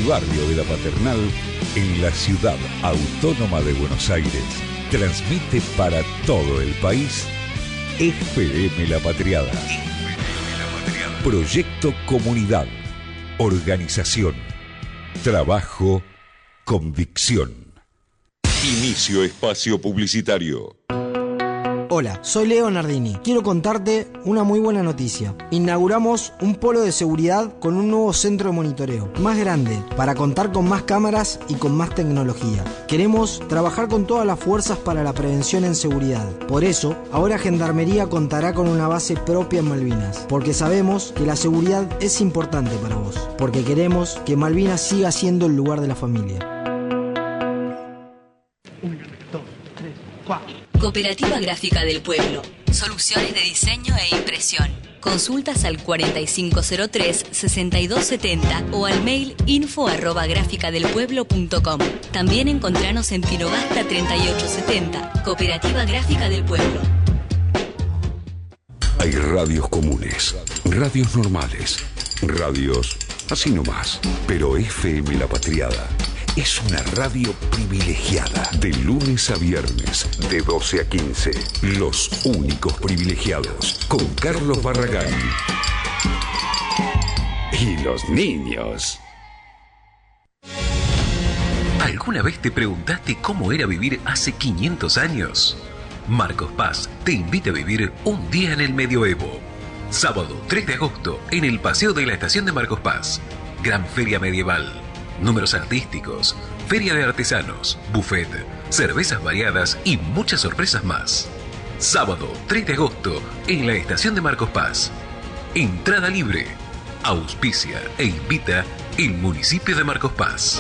barrio de la Paternal, en la ciudad autónoma de Buenos Aires, transmite para todo el país FM La Patriada. Proyecto Comunidad. Organización. Trabajo. Convicción. Inicio espacio publicitario. Hola, soy Leo Nardini. Quiero contarte una muy buena noticia. Inauguramos un polo de seguridad con un nuevo centro de monitoreo, más grande, para contar con más cámaras y con más tecnología. Queremos trabajar con todas las fuerzas para la prevención en seguridad. Por eso, ahora Gendarmería contará con una base propia en Malvinas, porque sabemos que la seguridad es importante para vos, porque queremos que Malvinas siga siendo el lugar de la familia. Cooperativa Gráfica del Pueblo. Soluciones de diseño e impresión. Consultas al 4503-6270 o al mail info arroba gráficadelpueblo.com. También encontranos en Tinogasta 3870. Cooperativa Gráfica del Pueblo. Hay radios comunes, radios normales, radios así nomás. Pero FM La Patriada es una radio privilegiada. De lunes a viernes, de 12 a 15. Los únicos privilegiados. Con Carlos Barragán. Y los niños. ¿Alguna vez te preguntaste cómo era vivir hace 500 años? Marcos Paz te invita a vivir un día en el medioevo. Sábado 3 de agosto en el Paseo de la Estación de Marcos Paz. Gran Feria Medieval. Números artísticos, feria de artesanos, buffet, cervezas variadas y muchas sorpresas más. Sábado 3 de agosto en la Estación de Marcos Paz. Entrada libre. Auspicia e invita el municipio de Marcos Paz.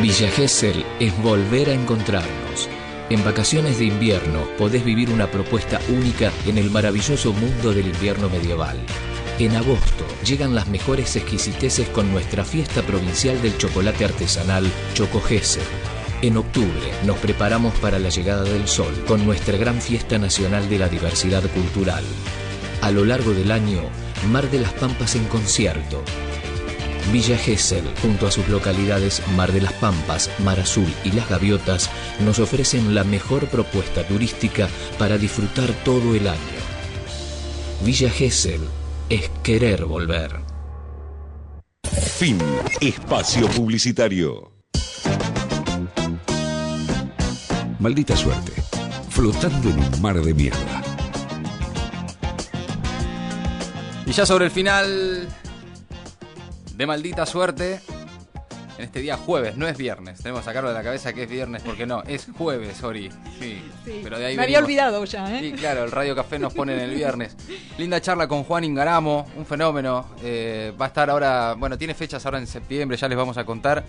Villa Gesell es volver a encontrarnos. En vacaciones de invierno podés vivir una propuesta única en el maravilloso mundo del invierno medieval. En agosto llegan las mejores exquisiteces con nuestra fiesta provincial del chocolate artesanal Choco Gesell. En octubre nos preparamos para la llegada del sol con nuestra gran fiesta nacional de la diversidad cultural. A lo largo del año, Mar de las Pampas en concierto. Villa Gesell, junto a sus localidades Mar de las Pampas, Mar Azul y Las Gaviotas, nos ofrecen la mejor propuesta turística para disfrutar todo el año. Villa Gesell es querer volver. Fin. Espacio publicitario. Maldita suerte. Flotando en un mar de mierda. Y ya sobre el final de maldita suerte, en este día jueves, no es viernes. Tenemos que sacarlo de la cabeza que es viernes, porque no, es jueves, Ori. Sí, Sí, pero de ahí me había olvidado ya, ¿eh? Sí, claro, el Radio Café nos pone en el viernes. Linda charla con Juan Ingaramo, un fenómeno. Eh, va a estar ahora, bueno, tiene fechas ahora en septiembre, ya les vamos a contar.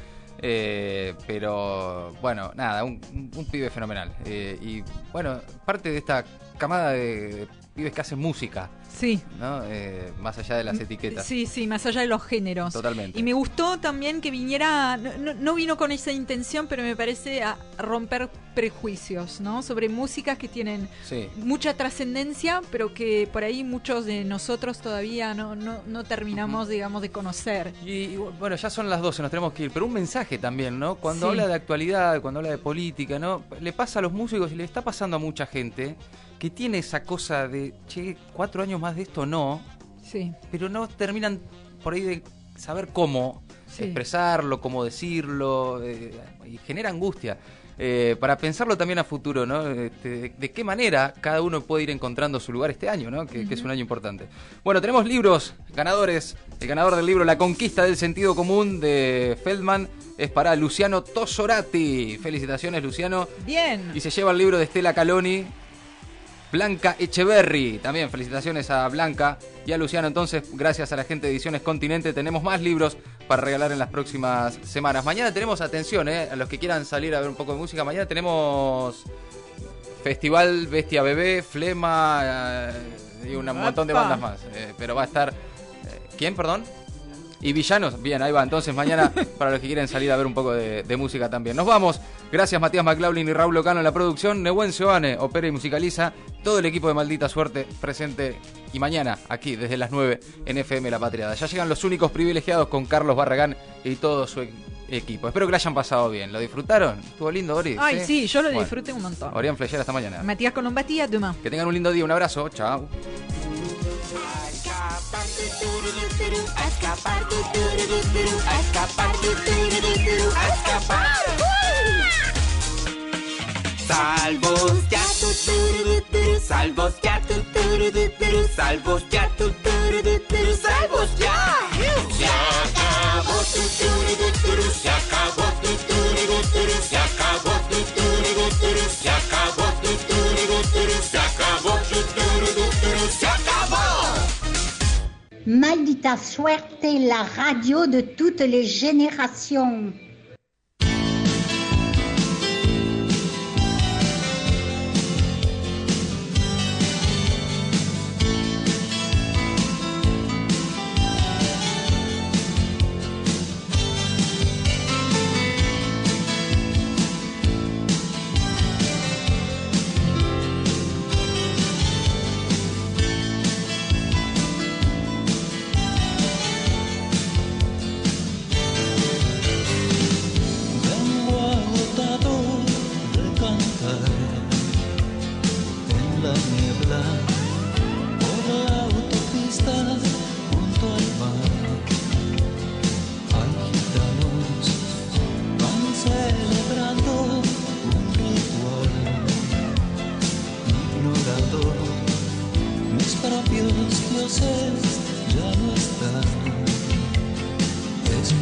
Eh, pero bueno, nada, un, pibe fenomenal. Eh, y bueno, parte de esta camada de pibes que hacen música, Sí. ¿no? Eh, más allá de las etiquetas. Sí, sí, más allá de los géneros. Totalmente. Y me gustó también que viniera, no, no- no vino con esa intención, pero me parece a romper prejuicios, ¿no? Sobre músicas que tienen Sí. mucha trascendencia, pero que por ahí muchos de nosotros todavía no, no, no terminamos, digamos, de conocer. Y, y bueno, ya son las 12, nos tenemos que ir. Pero un mensaje también, ¿no? Cuando Sí. habla de actualidad, cuando habla de política, ¿no? Le pasa a los músicos y le está pasando a mucha gente que tiene esa cosa de, che, cuatro años más de esto no, Sí. pero no terminan por ahí de saber cómo Sí. expresarlo, cómo decirlo, eh, y genera angustia. Eh, para pensarlo también a futuro, ¿no? Este, de, de qué manera cada uno puede ir encontrando su lugar este año, ¿no? Que, que es un año importante. Bueno, tenemos libros ganadores. El ganador del libro La conquista del sentido común de Feldman es para Luciano Tosorati. Felicitaciones, Luciano. Bien. Y se lleva el libro de Estela Caloni, Blanca Echeverry. También felicitaciones a Blanca y a Luciano. Entonces, gracias a la gente de Ediciones Continente, tenemos más libros para regalar en las próximas semanas. Mañana tenemos, atención, eh, a los que quieran salir a ver un poco de música. Mañana tenemos Festival Bestia Bebé, Flema eh, y un montón de bandas más. Eh, pero va a estar. eh, ¿Quién, perdón? Y Villanos, bien, ahí va. Entonces mañana para los que quieren salir a ver un poco de, de música también. Nos vamos. Gracias Matías McLaughlin y Raúl Locano en la producción. Nehuen Seoane opera y musicaliza. Todo el equipo de Maldita Suerte presente y mañana aquí desde las 9 en FM La Patriada. Ya llegan los únicos privilegiados con Carlos Barragán y todo su equipo. Espero que lo hayan pasado bien. ¿Lo disfrutaron? ¿Estuvo lindo, Ori? Ay, sí, yo lo Bueno. disfruté un montón. Orián Flecher, hasta mañana. Matías Colombati, demain. Que tengan un lindo día. Un abrazo. Chao. Salvos ya, salvos ya, salvos ya, salvos ya. Acabó, se acabó, se acabó, se acabó, Maldita suerte, la radio de toutes les générations.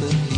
remember